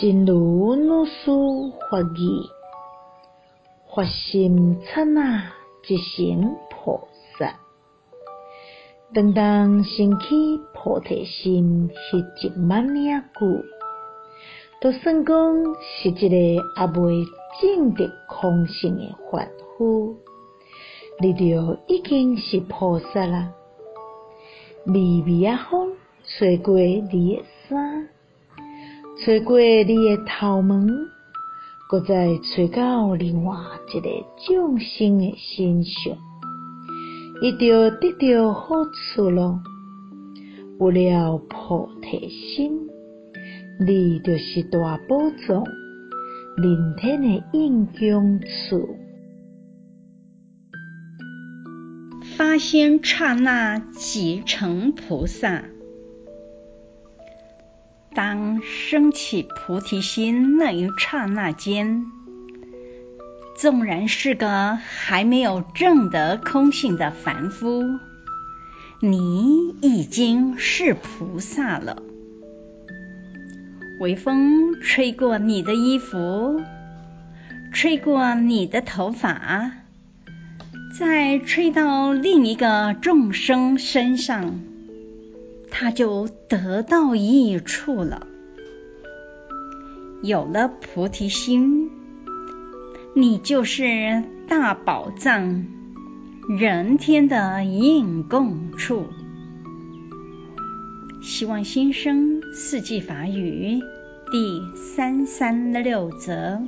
真如老师法语，发心刹那即成菩萨。当当生起菩提心，是一万年久，都算讲是一个还未证得空性的凡夫，你就已经是菩萨啦。微微啊风吹过你的衫，吹过你的头毛，阁再吹到另外一个众生的身上，伊就得到好处咯。有了菩提心，你就是大宝藏，人天的应供处。发心刹那即成菩萨。当升起菩提心那一刹那间，纵然是个还没有证得空性的凡夫，你已经是菩萨了。微风吹过你的衣服，吹过你的头发。再吹到另一个众生身上，他就得到益处了。有了菩提心，你就是大宝藏，人天的应供处。希望新生四季法语第三三六则。